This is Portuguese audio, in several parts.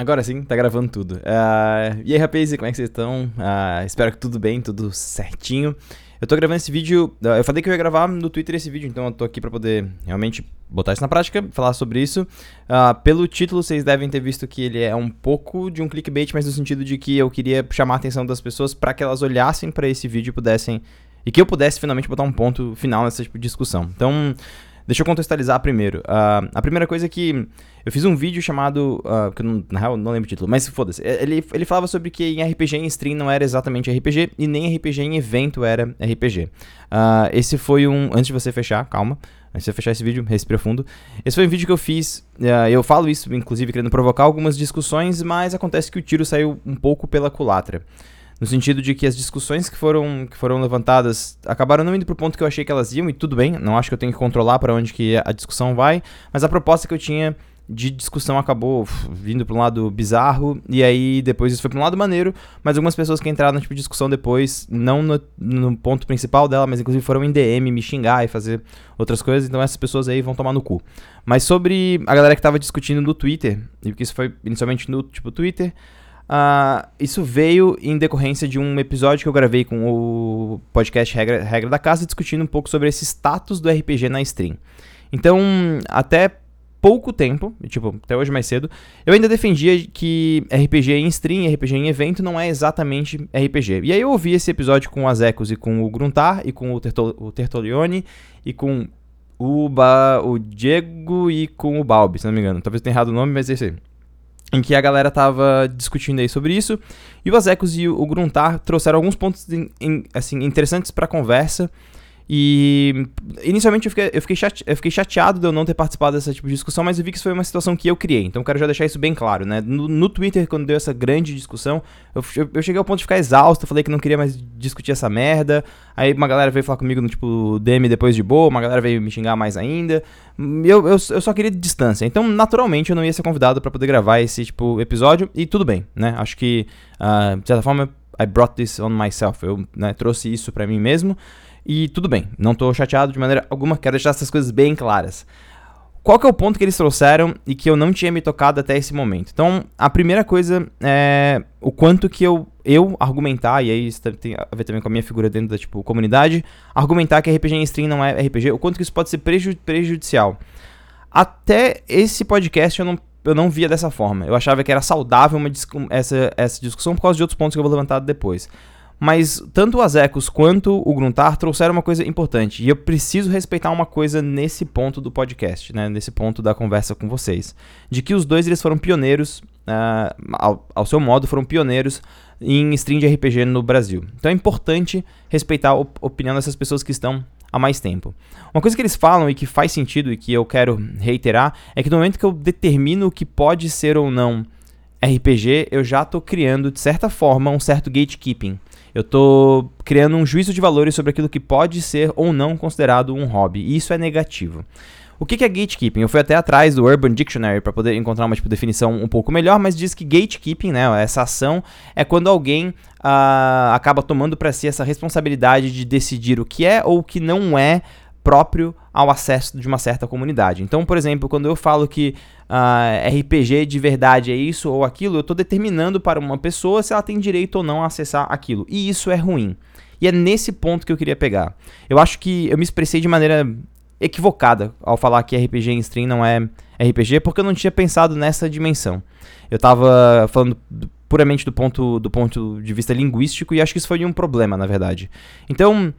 Agora sim, tá gravando tudo. Uh, e aí, rapazes, como é que vocês estão? Uh, espero que tudo bem, tudo certinho. Eu tô gravando esse vídeo. Uh, eu falei que eu ia gravar no Twitter esse vídeo, então eu tô aqui pra poder realmente botar isso na prática, falar sobre isso. pelo título, vocês devem ter visto que ele é um pouco de um clickbait, mas no sentido de que eu queria chamar a atenção das pessoas para que elas olhassem para esse vídeo e pudessem. E que eu pudesse finalmente botar um ponto final nessa tipo discussão. Então. Deixa eu contextualizar primeiro. Uh, a primeira coisa é que eu fiz um vídeo chamado. Uh, que eu não, na real não lembro o título, mas foda-se. É, ele, ele falava sobre que em RPG em stream não era exatamente RPG e nem RPG em evento era RPG. Uh, ah, esse foi um. Antes de você fechar, calma. Antes de você fechar esse vídeo, respira fundo. Esse foi um vídeo que eu fiz. eu falo isso, inclusive, querendo provocar algumas discussões, mas acontece que o tiro saiu um pouco pela culatra no sentido de que as discussões que foram, que foram levantadas acabaram não indo pro ponto que eu achei que elas iam, e tudo bem, não acho que eu tenho que controlar para onde que a discussão vai, mas a proposta que eu tinha de discussão acabou vindo para um lado bizarro, e aí depois isso foi para um lado maneiro, mas algumas pessoas que entraram na tipo de discussão depois, não no, no, ponto principal dela, mas inclusive foram em DM me xingar e fazer outras coisas, então essas pessoas aí vão tomar no cu. Mas sobre a galera que estava discutindo no Twitter, e porque isso foi inicialmente no tipo Twitter, Uh, isso veio em decorrência de um episódio que eu gravei com o podcast Regra, Regra da Casa, discutindo um pouco sobre esse status do RPG na stream. Então, até pouco tempo, tipo, até hoje mais cedo, eu ainda defendia que RPG em stream, RPG em evento não é exatamente RPG. E aí eu ouvi esse episódio com o Azecos e com o Gruntar, e com o, Tertol o Tertolione, e com o, ba o Diego e com o Balbi, se não me engano. Talvez eu tenha errado o nome, mas é isso aí em que a galera tava discutindo aí sobre isso, e o Azecos e o Gruntar trouxeram alguns pontos in, in, assim, interessantes para a conversa, e inicialmente eu fiquei, eu, fiquei chate, eu fiquei chateado de eu não ter participado dessa tipo de discussão, mas eu vi que isso foi uma situação que eu criei. Então eu quero já deixar isso bem claro, né? No, no Twitter, quando deu essa grande discussão, eu, eu, eu, cheguei ao ponto de ficar exausto, falei que não queria mais discutir essa merda. Aí uma galera veio falar comigo no tipo DM depois de boa, uma galera veio me xingar mais ainda. Eu, eu, eu só queria distância. Então, naturalmente, eu não ia ser convidado para poder gravar esse tipo episódio, e tudo bem, né? Acho que, uh, de certa forma, I brought this on myself. Eu né, trouxe isso para mim mesmo. E tudo bem, não tô chateado de maneira alguma, quero deixar essas coisas bem claras. Qual que é o ponto que eles trouxeram e que eu não tinha me tocado até esse momento? Então, a primeira coisa é o quanto que eu, eu argumentar, e aí isso tem a ver também com a minha figura dentro da tipo, comunidade, argumentar que RPG em stream não é RPG, o quanto que isso pode ser preju prejudicial. Até esse podcast eu não, eu não via dessa forma. Eu achava que era saudável uma, essa, essa discussão por causa de outros pontos que eu vou levantar depois. Mas tanto o Azecos quanto o Gruntar trouxeram uma coisa importante. E eu preciso respeitar uma coisa nesse ponto do podcast, né? Nesse ponto da conversa com vocês. De que os dois eles foram pioneiros, uh, ao, ao, seu modo, foram pioneiros em stream de RPG no Brasil. Então é importante respeitar a opinião dessas pessoas que estão há mais tempo. Uma coisa que eles falam e que faz sentido e que eu quero reiterar é que no momento que eu determino o que pode ser ou não RPG, eu já estou criando, de certa forma, um certo gatekeeping. Eu estou criando um juízo de valores sobre aquilo que pode ser ou não considerado um hobby, e isso é negativo. O que é gatekeeping? Eu fui até atrás do Urban Dictionary para poder encontrar uma tipo, definição um pouco melhor, mas diz que gatekeeping, né, essa ação, é quando alguém uh, acaba tomando para si essa responsabilidade de decidir o que é ou o que não é próprio ao acesso de uma certa comunidade. Então, por exemplo, quando eu falo que uh, ah, RPG de verdade é isso ou aquilo, eu estou determinando para uma pessoa se ela tem direito ou não a acessar aquilo. E isso é ruim. E é nesse ponto que eu queria pegar. Eu acho que eu me expressei de maneira equivocada ao falar que RPG em stream não é RPG, porque eu não tinha pensado nessa dimensão. Eu estava falando puramente do ponto, do ponto de vista linguístico e acho que isso foi um problema, na verdade. Então,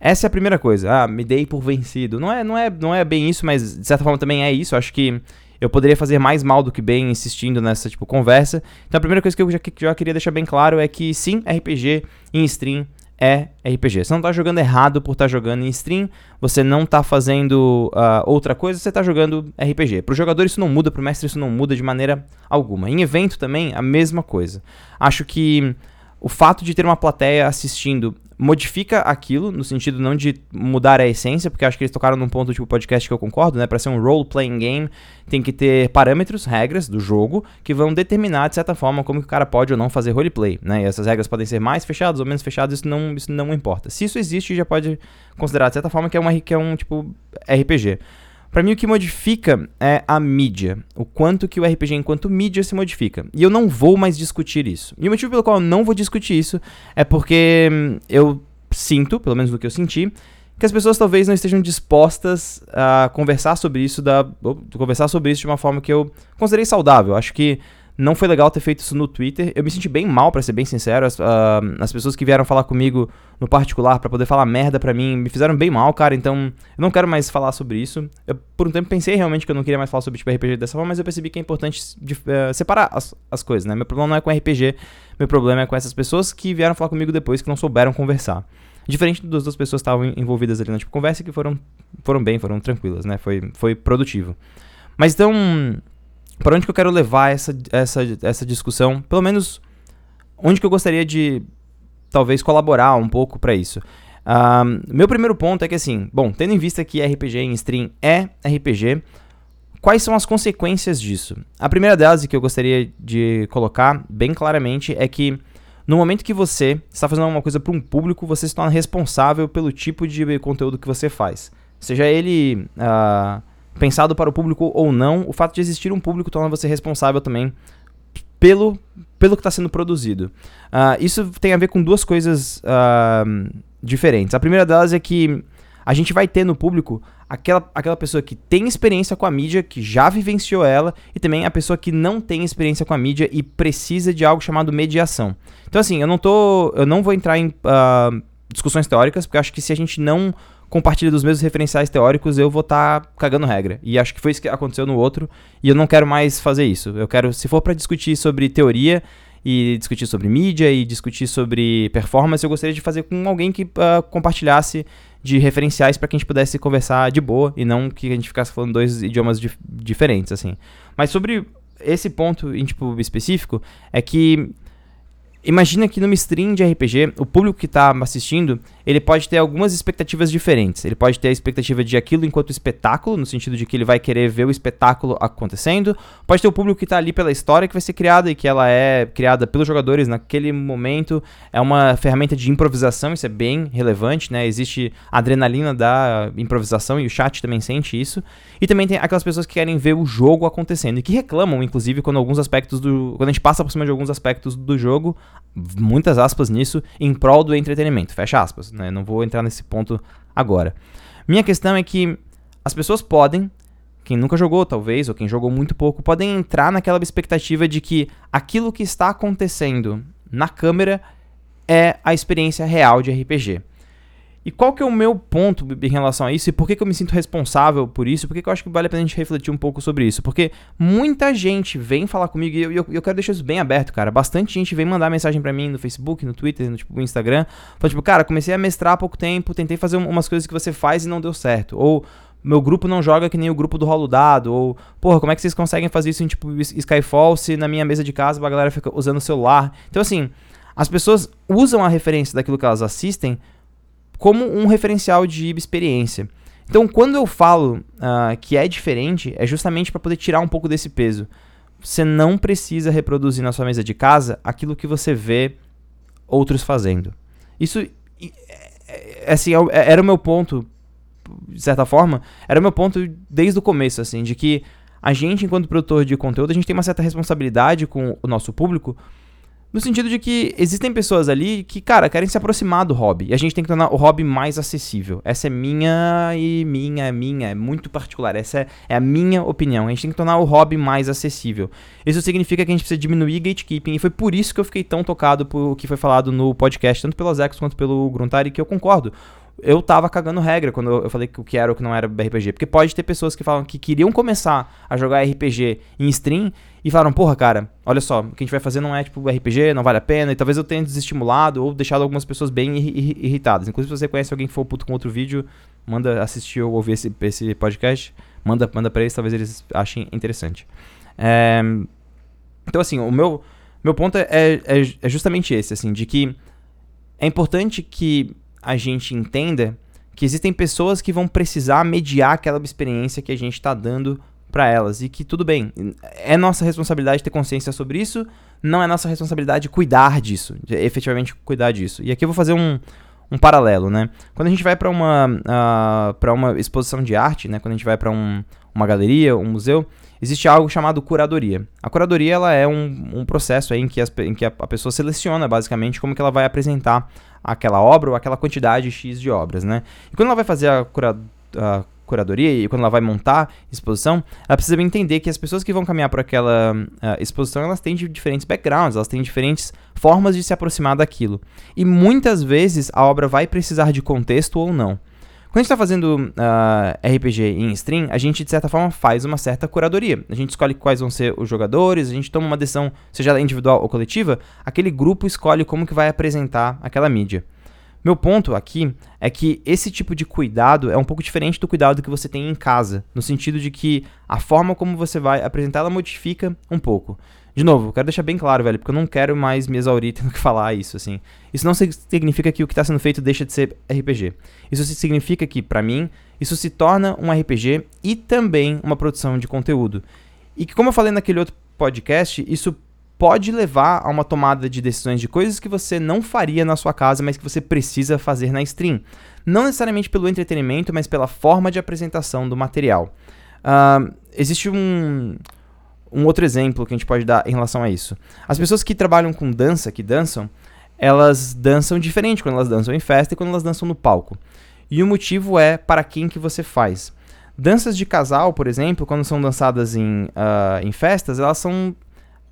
essa é a primeira coisa. Ah, me dei por vencido. Não é, não é, não é bem isso, mas de certa forma também é isso. Acho que eu poderia fazer mais mal do que bem insistindo nessa tipo conversa. Então a primeira coisa que eu já, já queria deixar bem claro é que sim, RPG em stream é RPG. Você não está jogando errado por estar tá jogando em stream, você não está fazendo uh, outra coisa, você está jogando RPG. Para o jogador isso não muda, para o mestre isso não muda de maneira alguma. Em evento também, a mesma coisa. Acho que o fato de ter uma plateia assistindo modifica aquilo, no sentido não de mudar a essência, porque acho que eles tocaram num ponto tipo podcast que eu concordo, né? Para ser um role-playing game, tem que ter parâmetros, regras do jogo, que vão determinar, de certa forma, como que o cara pode ou não fazer roleplay, né? E essas regras podem ser mais fechadas ou menos fechadas, isso não, isso não importa. Se isso existe, já pode considerar, de certa forma, que é, uma, que é um tipo RPG. Para mim, o que modifica é a mídia. O quanto que o RPG enquanto mídia se modifica. E eu não vou mais discutir isso. E o motivo pelo qual eu não vou discutir isso é porque hum, eu sinto, pelo menos do que eu senti, que as pessoas talvez não estejam dispostas a conversar sobre isso da conversar sobre isso de uma forma que eu considerei saudável. Acho que não foi legal ter feito isso no Twitter. Eu me senti bem mal, para ser bem sincero. As, uh, as, pessoas que vieram falar comigo no particular para poder falar merda pra mim me fizeram bem mal, cara. Então eu não quero mais falar sobre isso. Eu, por um tempo, pensei realmente que eu não queria mais falar sobre tipo, RPG dessa forma, mas eu percebi que é importante de, uh, separar as, as coisas, né? Meu problema não é com RPG, meu problema é com essas pessoas que vieram falar comigo depois que não souberam conversar. Diferente das duas pessoas que estavam envolvidas ali na tipo, conversa que foram, foram bem, foram tranquilas, né? Foi, foi produtivo. Mas então para onde que eu quero levar essa, essa, essa discussão? Pelo menos onde que eu gostaria de talvez colaborar um pouco para isso. Meu primeiro ponto é que assim, bom, tendo em vista que RPG em stream é RPG, quais são as consequências disso? A primeira delas que eu gostaria de colocar bem claramente é que no momento que você está fazendo alguma coisa para um público, você se torna responsável pelo tipo de conteúdo que você faz. Seja ele uh, pensado para o público ou não, o fato de existir um público torna você responsável também pelo, pelo que está sendo produzido. Uh, isso tem a ver com duas coisas uh, diferentes. A primeira delas é que a gente vai ter no público aquela, aquela pessoa que tem experiência com a mídia, que já vivenciou ela, e também a pessoa que não tem experiência com a mídia e precisa de algo chamado mediação. Então, assim, eu não tô. Eu não vou entrar em uh, discussões teóricas, porque acho que se a gente não compartilha dos mesmos referenciais teóricos, eu vou estar tá cagando regra. E acho que foi isso que aconteceu no outro, e eu não quero mais fazer isso. Eu quero, se for para discutir sobre teoria e discutir sobre mídia e discutir sobre performance, eu gostaria de fazer com alguém que uh, compartilhasse de referenciais para que a gente pudesse conversar de boa e não que a gente ficasse falando dois idiomas dif diferentes assim. Mas sobre esse ponto em tipo específico é que Imagina que numa stream de RPG, o público que está assistindo, ele pode ter algumas expectativas diferentes. Ele pode ter a expectativa de aquilo enquanto espetáculo, no sentido de que ele vai querer ver o espetáculo acontecendo. Pode ter o público que está ali pela história que vai ser criada e que ela é criada pelos jogadores naquele momento. É uma ferramenta de improvisação, isso é bem relevante, né? Existe a adrenalina da improvisação e o chat também sente isso. E também tem aquelas pessoas que querem ver o jogo acontecendo e que reclamam, inclusive, quando alguns aspectos do. Quando a gente passa por cima de alguns aspectos do jogo muitas aspas nisso, em prol do entretenimento, fecha aspas, né? Não vou entrar nesse ponto agora. Minha questão é que as pessoas podem, quem nunca jogou talvez, ou quem jogou muito pouco, podem entrar naquela expectativa de que aquilo que está acontecendo na câmera é a experiência real de RPG. E qual que é o meu ponto em relação a isso e por que, que eu me sinto responsável por isso? Por que, que eu acho que vale a pena a gente refletir um pouco sobre isso? Porque muita gente vem falar comigo e eu, eu, eu quero deixar isso bem aberto, cara. Bastante gente vem mandar mensagem para mim no Facebook, no Twitter, no, tipo, Instagram. Falando, tipo, cara, comecei a mestrar há pouco tempo, tentei fazer umas coisas que você faz e não deu certo. Ou meu grupo não joga que nem o grupo do rolo dado, ou, porra, como é que vocês conseguem fazer isso em tipo Skyfall se na minha mesa de casa a galera fica usando o celular? Então, assim, as pessoas usam a referência daquilo que elas assistem como um referencial de experiência. Então, quando eu falo uh, que é diferente, é justamente para poder tirar um pouco desse peso. Você não precisa reproduzir na sua mesa de casa aquilo que você vê outros fazendo. Isso, é, é, assim, é era o meu ponto, de certa forma, era o meu ponto desde o começo, assim, de que a gente, enquanto produtor de conteúdo, a gente tem uma certa responsabilidade com o nosso público, no sentido de que existem pessoas ali que, cara, querem se aproximar do hobby. E a gente tem que tornar o hobby mais acessível. Essa é minha e minha, é minha, é muito particular. Essa é, é, a minha opinião. A gente tem que tornar o hobby mais acessível. Isso significa que a gente precisa diminuir gatekeeping. E foi por isso que eu fiquei tão tocado por o que foi falado no podcast, tanto pelo Zex quanto pelo Gruntari, que eu concordo eu tava cagando regra quando eu falei que o que era ou que não era RPG. Porque pode ter pessoas que falam que queriam começar a jogar RPG em stream e falaram, porra, cara, olha só, o que a gente vai fazer não é tipo RPG, não vale a pena. E talvez eu tenha desestimulado ou deixado algumas pessoas bem irritadas. Inclusive, se você conhece alguém que for puto com outro vídeo, manda assistir ou ouvir esse, esse podcast, manda, manda pra eles, talvez eles achem interessante. É... Então, assim, o meu, meu ponto é, é, é justamente esse, assim, de que é importante que a gente entenda que existem pessoas que vão precisar mediar aquela experiência que a gente está dando para elas e que tudo bem, é nossa responsabilidade ter consciência sobre isso, não é nossa responsabilidade cuidar disso, efetivamente cuidar disso. E aqui eu vou fazer um, um paralelo, né? Quando a gente vai para uma, uh, para uma exposição de arte, né? Quando a gente vai para um, uma galeria, um museu, existe algo chamado curadoria. A curadoria ela é um, um processo em que, as, em que a, a, pessoa seleciona basicamente como que ela vai apresentar aquela obra ou aquela quantidade X de obras, né? E quando ela vai fazer a, cura, a curadoria e quando ela vai montar exposição, ela precisa entender que as pessoas que vão caminhar por aquela uh, exposição, elas têm diferentes backgrounds, elas têm diferentes formas de se aproximar daquilo. E muitas vezes a obra vai precisar de contexto ou não. Quando a gente está fazendo uh, ah, RPG em stream, a gente de certa forma faz uma certa curadoria. A gente escolhe quais vão ser os jogadores, a gente toma uma decisão, seja individual ou coletiva, aquele grupo escolhe como que vai apresentar aquela mídia. Meu ponto aqui é que esse tipo de cuidado é um pouco diferente do cuidado que você tem em casa, no sentido de que a forma como você vai apresentar ela modifica um pouco. De novo, quero deixar bem claro, velho, porque eu não quero mais me exaurir tendo que falar isso, assim. Isso não significa que o que está sendo feito deixa de ser RPG. Isso significa que, para mim, isso se torna um RPG e também uma produção de conteúdo. E que, como eu falei naquele outro podcast, isso pode levar a uma tomada de decisões de coisas que você não faria na sua casa, mas que você precisa fazer na stream. Não necessariamente pelo entretenimento, mas pela forma de apresentação do material. Uh, existe um, um outro exemplo que a gente pode dar em relação a isso. As pessoas que trabalham com dança, que dançam, elas dançam diferente quando elas dançam em festa e quando elas dançam no palco. E o motivo é para quem que você faz. Danças de casal, por exemplo, quando são dançadas em, uh, em festas, elas são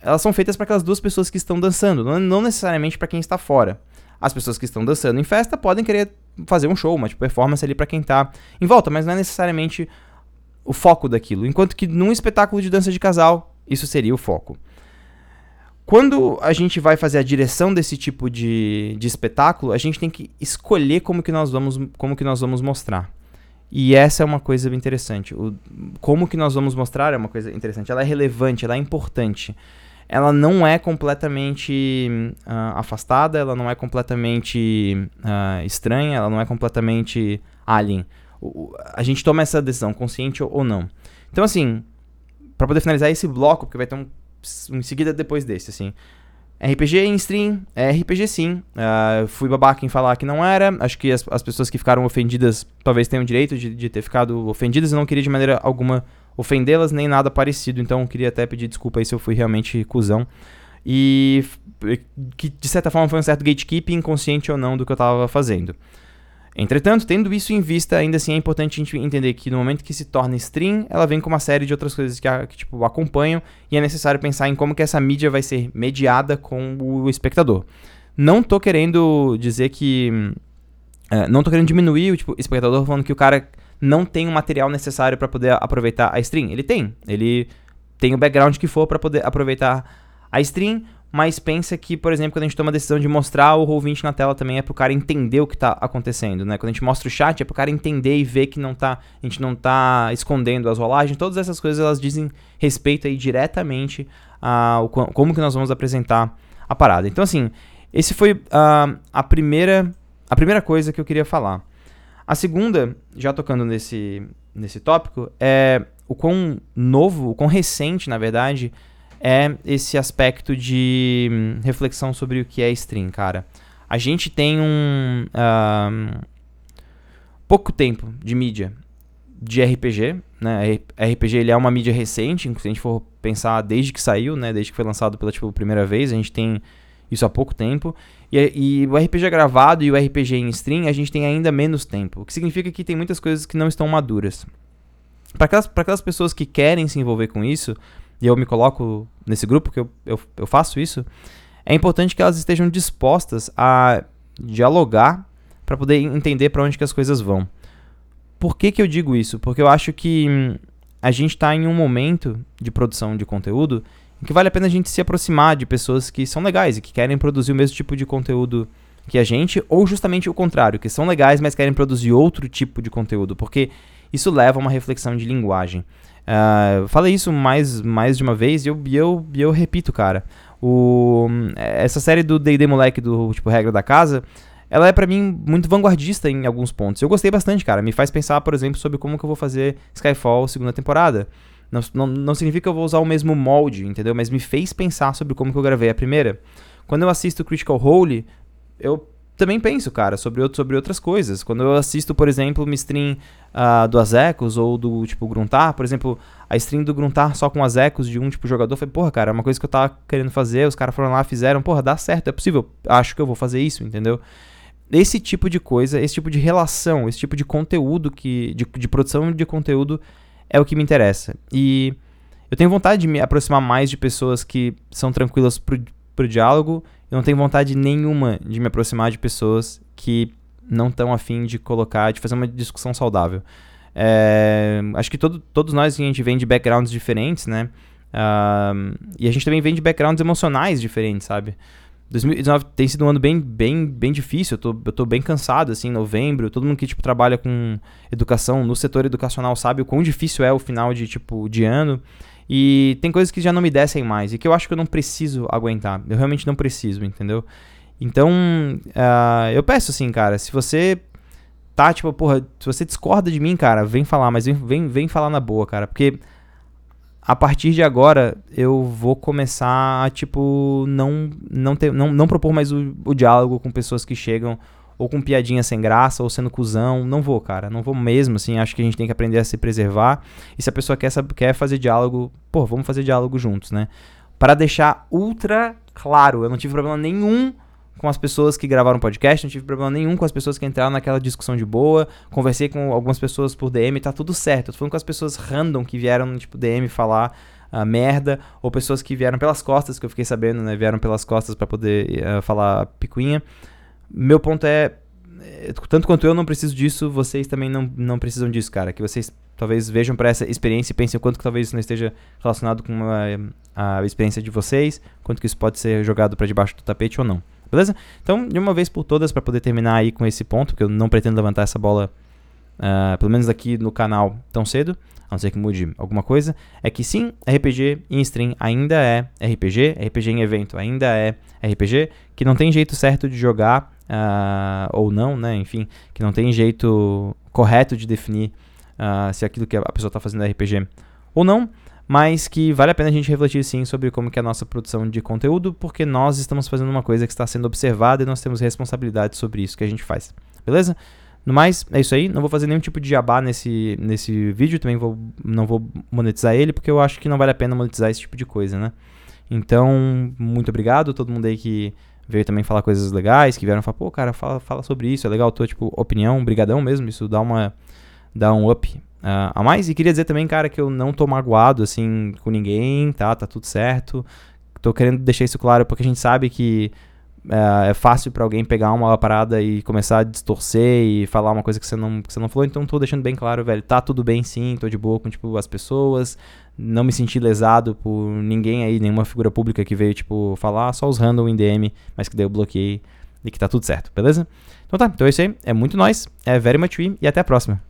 elas são feitas para aquelas duas pessoas que estão dançando, não, necessariamente para quem está fora. As pessoas que estão dançando em festa podem querer fazer um show, uma tipo, performance ali para quem está em volta, mas não é necessariamente o foco daquilo. Enquanto que num espetáculo de dança de casal, isso seria o foco. Quando a gente vai fazer a direção desse tipo de, de espetáculo, a gente tem que escolher como que nós vamos, como que nós vamos mostrar. E essa é uma coisa interessante. O, como que nós vamos mostrar é uma coisa interessante. Ela é relevante, ela é importante ela não é completamente uh, afastada, ela não é completamente uh, estranha, ela não é completamente alien. A gente toma essa decisão, consciente ou, não. Então, assim, para poder finalizar esse bloco, porque vai ter um, um em seguida depois desse, assim. RPG em stream, é RPG sim. Uh, fui babaca em falar que não era. Acho que as, as pessoas que ficaram ofendidas talvez tenham direito de, de ter ficado ofendidas. Eu não queria de maneira alguma ofendê-las nem nada parecido. Então queria até pedir desculpa aí se eu fui realmente cuzão. E que de certa forma foi um certo gatekeeping, inconsciente ou não, do que eu estava fazendo. Entretanto, tendo isso em vista, ainda assim é importante a gente entender que no momento que se torna stream, ela vem com uma série de outras coisas que, que tipo, acompanham e é necessário pensar em como que essa mídia vai ser mediada com o espectador. Não tô querendo dizer que... Uh, não tô querendo diminuir o tipo, espectador falando que o cara não tem o material necessário para poder aproveitar a stream. Ele tem, ele tem o background que for para poder aproveitar a stream, mas pensa que, por exemplo, quando a gente toma a decisão de mostrar o Roll20 na tela também é pro cara entender o que tá acontecendo, né? Quando a gente mostra o chat é pro cara entender e ver que não tá, a gente não tá escondendo as rolagens, todas essas coisas elas dizem respeito aí diretamente a o, como que nós vamos apresentar a parada. Então assim, esse foi uh, a primeira a primeira coisa que eu queria falar. A segunda, já tocando nesse, nesse tópico, é o quão novo, o quão recente, na verdade, é esse aspecto de hum, reflexão sobre o que é stream, cara. A gente tem um. Uh, pouco tempo de mídia de RPG, né? RPG ele é uma mídia recente, se a gente for pensar desde que saiu, né? Desde que foi lançado pela tipo, primeira vez, a gente tem isso há pouco tempo. E, e, o RPG gravado e o RPG em stream, a gente tem ainda menos tempo. O que significa que tem muitas coisas que não estão maduras. Para aquelas, aquelas pessoas que querem se envolver com isso, e eu me coloco nesse grupo, que eu, eu, eu faço isso, é importante que elas estejam dispostas a dialogar para poder entender para onde que as coisas vão. Por que, que eu digo isso? Porque eu acho que hum, a gente está em um momento de produção de conteúdo que vale a pena a gente se aproximar de pessoas que são legais e que querem produzir o mesmo tipo de conteúdo que a gente, ou justamente o contrário, que são legais, mas querem produzir outro tipo de conteúdo, porque isso leva a uma reflexão de linguagem. Uh, falei isso mais, mais de uma vez e eu, eu, eu repito, cara. O, essa série do D&D Moleque, do tipo Regra da Casa, ela é para mim muito vanguardista em alguns pontos. Eu gostei bastante, cara. Me faz pensar, por exemplo, sobre como que eu vou fazer Skyfall segunda temporada. Não, não, não significa que eu vou usar o mesmo molde, entendeu? Mas me fez pensar sobre como que eu gravei a primeira. Quando eu assisto Critical Role, eu também penso, cara, sobre, outro, sobre outras coisas. Quando eu assisto, por exemplo, uma stream uh, do Azecos ou do tipo Gruntar, por exemplo, a stream do Gruntar só com Azecos de um tipo jogador, foi, porra, cara, é uma coisa que eu tava querendo fazer, os caras foram lá, fizeram, porra, dá certo, é possível, acho que eu vou fazer isso, entendeu? Esse tipo de coisa, esse tipo de relação, esse tipo de conteúdo que de, de produção de conteúdo é o que me interessa. E eu tenho vontade de me aproximar mais de pessoas que são tranquilas pro, pro diálogo eu não tenho vontade nenhuma de me aproximar de pessoas que não estão afim de colocar, de fazer uma discussão saudável. É, acho que todo, todos nós a gente vem de backgrounds diferentes, né? Uh, e a gente também vem de backgrounds emocionais diferentes, sabe? 2019 tem sido um ano bem, bem, bem difícil. Eu tô, eu tô bem cansado, assim, em novembro. Todo mundo que, tipo, trabalha com educação no setor educacional sabe o quão difícil é o final de, tipo, de ano. E tem coisas que já não me descem mais e que eu acho que eu não preciso aguentar. Eu realmente não preciso, entendeu? Então, uh, eu peço assim, cara, se você tá, tipo, porra, se você discorda de mim, cara, vem falar, mas vem, vem, vem falar na boa, cara, porque a partir de agora eu vou começar a, tipo, não, não, ter, não, não propor mais o, o diálogo com pessoas que chegam ou com piadinha sem graça, ou sendo cuzão. Não vou, cara. Não vou mesmo, assim. Acho que a gente tem que aprender a se preservar. E se a pessoa quer, quer fazer diálogo, pô, vamos fazer diálogo juntos, né? Para deixar ultra claro, eu não tive problema nenhum com as pessoas que gravaram podcast, não tive problema nenhum com as pessoas que entraram naquela discussão de boa. Conversei com algumas pessoas por DM, tá tudo certo. Eu tô falando com as pessoas random que vieram, tipo, DM falar uh, merda, ou pessoas que vieram pelas costas, que eu fiquei sabendo, né? Vieram pelas costas para poder uh, falar picuinha. Meu ponto é, é, tanto quanto eu não preciso disso, vocês também não, não precisam disso, cara. Que vocês talvez vejam para essa experiência e pensem o quanto que talvez isso não esteja relacionado com a, a experiência de vocês, quanto que isso pode ser jogado para debaixo do tapete ou não. Beleza? Então, de uma vez por todas, para poder terminar aí com esse ponto, porque eu não pretendo levantar essa bola, uh, pelo menos aqui no canal, tão cedo, a não ser que mude alguma coisa, é que sim, RPG em stream ainda é RPG, RPG em evento ainda é RPG, que não tem jeito certo de jogar uh, ou não, né? Enfim, que não tem jeito correto de definir uh, se aquilo que a pessoa está fazendo é RPG ou não, mas que vale a pena a gente refletir sim sobre como que é a nossa produção de conteúdo, porque nós estamos fazendo uma coisa que está sendo observada e nós temos responsabilidade sobre isso que a gente faz, beleza? No mais, é isso aí. Não vou fazer nenhum tipo de jabá nesse, nesse vídeo. Também vou, não vou monetizar ele, porque eu acho que não vale a pena monetizar esse tipo de coisa, né? Então, muito obrigado a todo mundo aí que veio também falar coisas legais, que vieram falar, pô, cara, fala, fala sobre isso, é legal, tua, tipo, opinião, brigadão mesmo, isso dá uma, dá um up uh, a mais. E queria dizer também, cara, que eu não tô magoado, assim, com ninguém, tá, tá tudo certo. Tô querendo deixar isso claro, porque a gente sabe que é, é fácil para alguém pegar uma parada e começar a distorcer e falar uma coisa que você não, que você não falou, então tô deixando bem claro, velho, tá tudo bem sim, tô de boa com, tipo, as pessoas, não me senti lesado por ninguém aí, nenhuma figura pública que veio, tipo, falar, só os random em DM, mas que daí eu bloqueei e que tá tudo certo, beleza? Então tá, então é isso aí, é muito nóis, é very much we, e até a próxima.